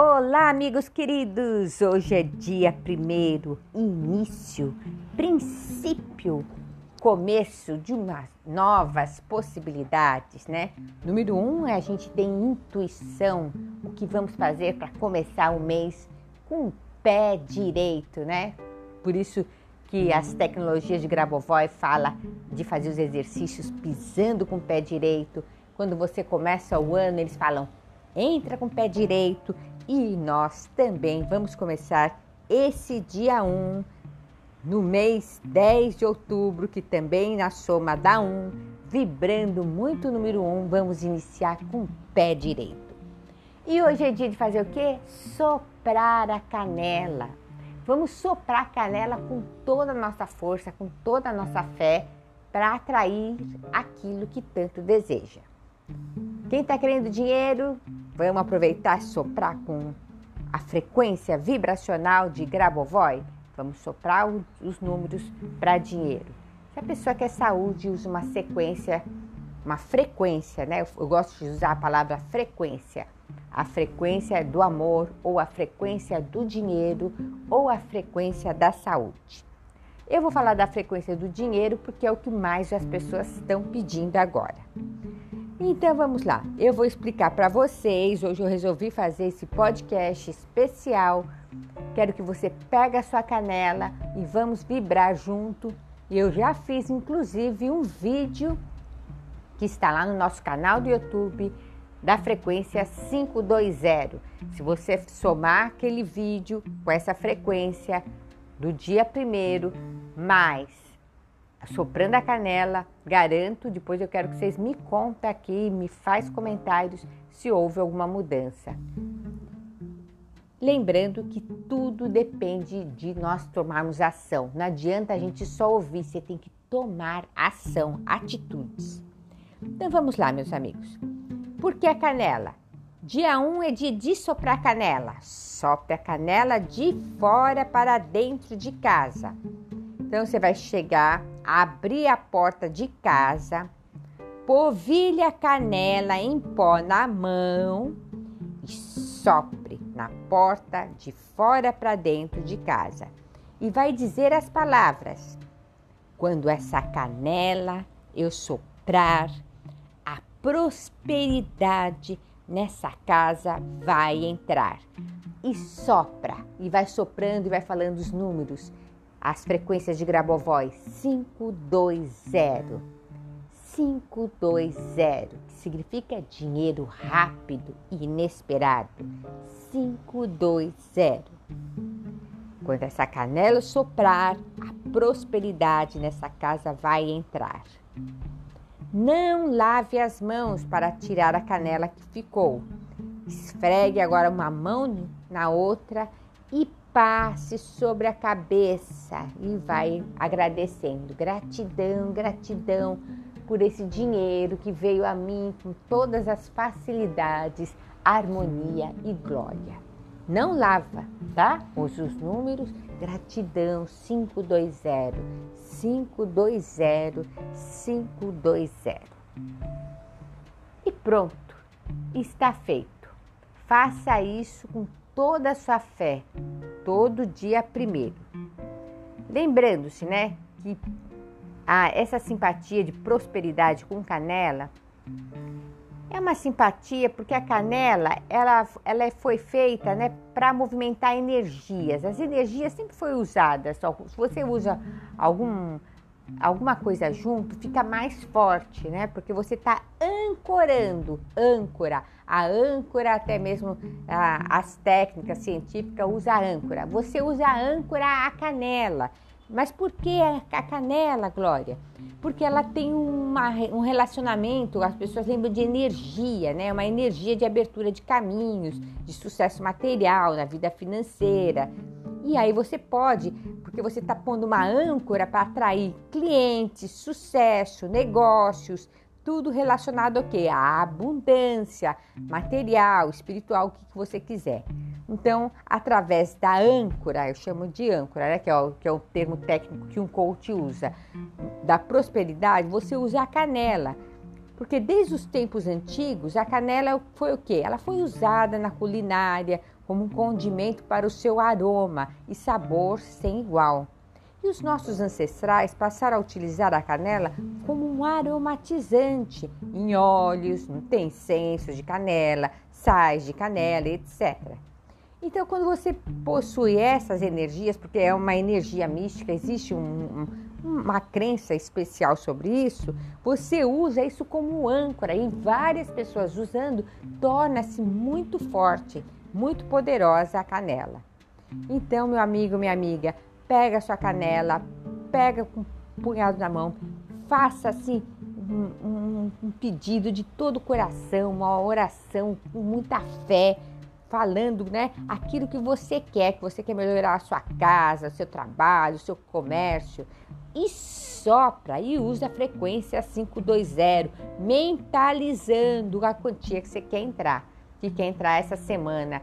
Olá, amigos queridos! Hoje é dia primeiro, início, princípio, começo de umas novas possibilidades, né? Número um é a gente tem intuição, o que vamos fazer para começar o mês com o pé direito, né? Por isso que as tecnologias de Grabovoi fala de fazer os exercícios pisando com o pé direito. Quando você começa o ano, eles falam entra com o pé direito e nós também vamos começar esse dia 1 no mês 10 de outubro, que também na soma dá 1, vibrando muito o número 1, vamos iniciar com o pé direito. E hoje é dia de fazer o quê? Soprar a canela. Vamos soprar a canela com toda a nossa força, com toda a nossa fé, para atrair aquilo que tanto deseja. Quem está querendo dinheiro, vamos aproveitar e soprar com a frequência vibracional de Grabovoi. Vamos soprar os números para dinheiro. Se a pessoa quer saúde, usa uma sequência, uma frequência, né? Eu gosto de usar a palavra frequência. A frequência do amor, ou a frequência do dinheiro, ou a frequência da saúde. Eu vou falar da frequência do dinheiro porque é o que mais as pessoas estão pedindo agora. Então vamos lá, eu vou explicar para vocês. Hoje eu resolvi fazer esse podcast especial. Quero que você pegue a sua canela e vamos vibrar junto. Eu já fiz inclusive um vídeo que está lá no nosso canal do YouTube da frequência 520. Se você somar aquele vídeo com essa frequência do dia primeiro mais soprando a canela, garanto, depois eu quero que vocês me contem aqui, me faz comentários se houve alguma mudança. Lembrando que tudo depende de nós tomarmos ação. Não adianta a gente só ouvir, você tem que tomar ação, atitudes. Então vamos lá, meus amigos. Por que a canela? Dia 1 um é dia de soprar canela. Sopra a canela de fora para dentro de casa. Então você vai chegar, abrir a porta de casa, polvilha a canela em pó na mão e sopre na porta de fora para dentro de casa. E vai dizer as palavras: Quando essa canela eu soprar, a prosperidade nessa casa vai entrar. E sopra, e vai soprando e vai falando os números as frequências de Grabovoi 520. 520, que significa dinheiro rápido e inesperado. 520. Quando essa canela soprar, a prosperidade nessa casa vai entrar. Não lave as mãos para tirar a canela que ficou. Esfregue agora uma mão na outra e passe sobre a cabeça e vai agradecendo. Gratidão, gratidão por esse dinheiro que veio a mim com todas as facilidades, harmonia e glória. Não lava, tá? Use os números. Gratidão 520 520 520. E pronto, está feito. Faça isso com toda a sua fé, todo dia primeiro. Lembrando-se, né, que ah, essa simpatia de prosperidade com canela é uma simpatia porque a canela ela, ela foi feita né, para movimentar energias. As energias sempre foi usada. Só, se você usa algum alguma coisa junto, fica mais forte, né? Porque você está ancorando, âncora. A âncora, até mesmo a, as técnicas científicas usa âncora. Você usa âncora a canela. Mas por que a canela, Glória? Porque ela tem uma, um relacionamento, as pessoas lembram de energia, né? Uma energia de abertura de caminhos, de sucesso material na vida financeira. E aí você pode, porque você está pondo uma âncora para atrair clientes, sucesso, negócios, tudo relacionado ao quê? A abundância material, espiritual, o que, você quiser. Então, através da âncora, eu chamo de âncora, né? que, é o, que é o termo técnico que um coach usa, da prosperidade, você usa a canela. Porque desde os tempos antigos, a canela foi o quê? Ela foi usada na culinária, como um condimento para o seu aroma e sabor sem igual. E os nossos ancestrais passaram a utilizar a canela como um aromatizante em óleos, tem incenso de canela, sais de canela, etc. Então, quando você possui essas energias, porque é uma energia mística, existe um, um, uma crença especial sobre isso, você usa isso como âncora e várias pessoas usando torna-se muito forte, muito poderosa a canela. Então, meu amigo, minha amiga, pega a sua canela, pega com um punhado na mão, faça assim um, um, um pedido de todo o coração, uma oração com muita fé falando, né, aquilo que você quer, que você quer melhorar a sua casa, o seu trabalho, o seu comércio. E sopra e usa a frequência 520, mentalizando a quantia que você quer entrar, que quer entrar essa semana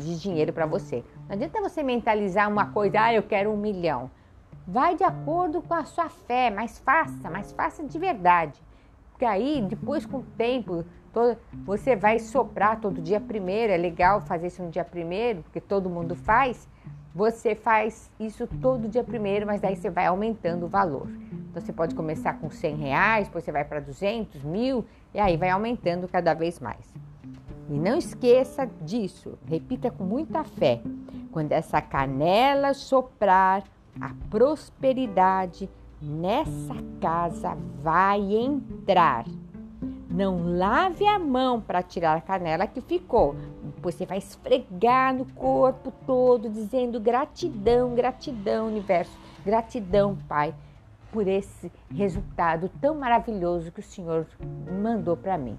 de dinheiro para você. Não adianta você mentalizar uma coisa, ah, eu quero um milhão. Vai de acordo com a sua fé, mas faça, mas faça de verdade. Porque aí, depois, com o tempo, Todo, você vai soprar todo dia primeiro, é legal fazer isso no dia primeiro, porque todo mundo faz. Você faz isso todo dia primeiro, mas daí você vai aumentando o valor. Então você pode começar com 100 reais, depois você vai para 200, mil, e aí vai aumentando cada vez mais. E não esqueça disso, repita com muita fé. Quando essa canela soprar, a prosperidade nessa casa vai entrar. Não lave a mão para tirar a canela que ficou. Você vai esfregar no corpo todo, dizendo gratidão, gratidão, universo, gratidão, Pai, por esse resultado tão maravilhoso que o Senhor mandou para mim.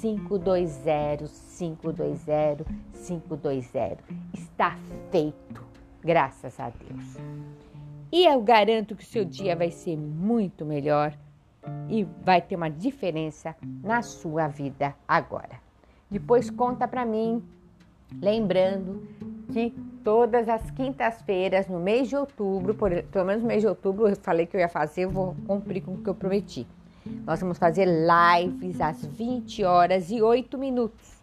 520, 520, 520. Está feito, graças a Deus. E eu garanto que o seu dia vai ser muito melhor e vai ter uma diferença na sua vida agora. Depois conta para mim, lembrando que todas as quintas-feiras no mês de outubro, por, pelo menos no mês de outubro, eu falei que eu ia fazer, eu vou cumprir com o que eu prometi. Nós vamos fazer lives às 20 horas e 8 minutos.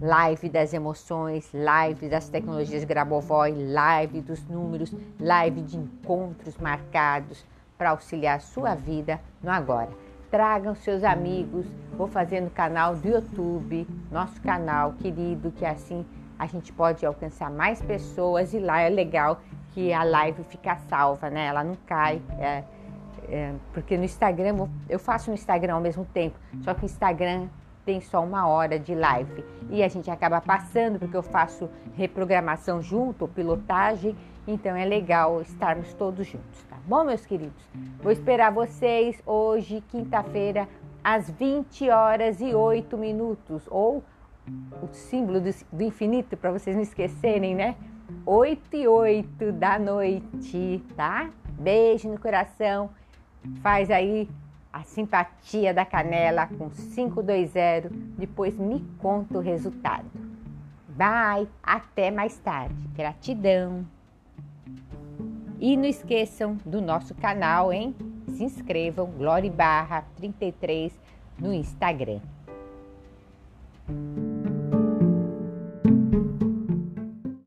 Live das emoções, live das tecnologias Grabovoi, live dos números, live de encontros marcados, para auxiliar a sua vida no agora. Tragam seus amigos, vou fazer no canal do YouTube, nosso canal querido, que assim a gente pode alcançar mais pessoas e lá é legal que a live fica salva, né? Ela não cai. É, é, porque no Instagram, eu faço no Instagram ao mesmo tempo, só que o Instagram tem só uma hora de live e a gente acaba passando porque eu faço reprogramação junto, pilotagem, então é legal estarmos todos juntos, tá bom, meus queridos? Vou esperar vocês hoje, quinta-feira, às 20 horas e 8 minutos, ou o símbolo do, infinito, para vocês não esquecerem, né? 8 e 8 da noite, tá? Beijo no coração. Faz aí a simpatia da canela com 520. Depois me conta o resultado. Bye, até mais tarde. Gratidão. E não esqueçam do nosso canal, hein? Se inscrevam, Glória Barra 33 no Instagram.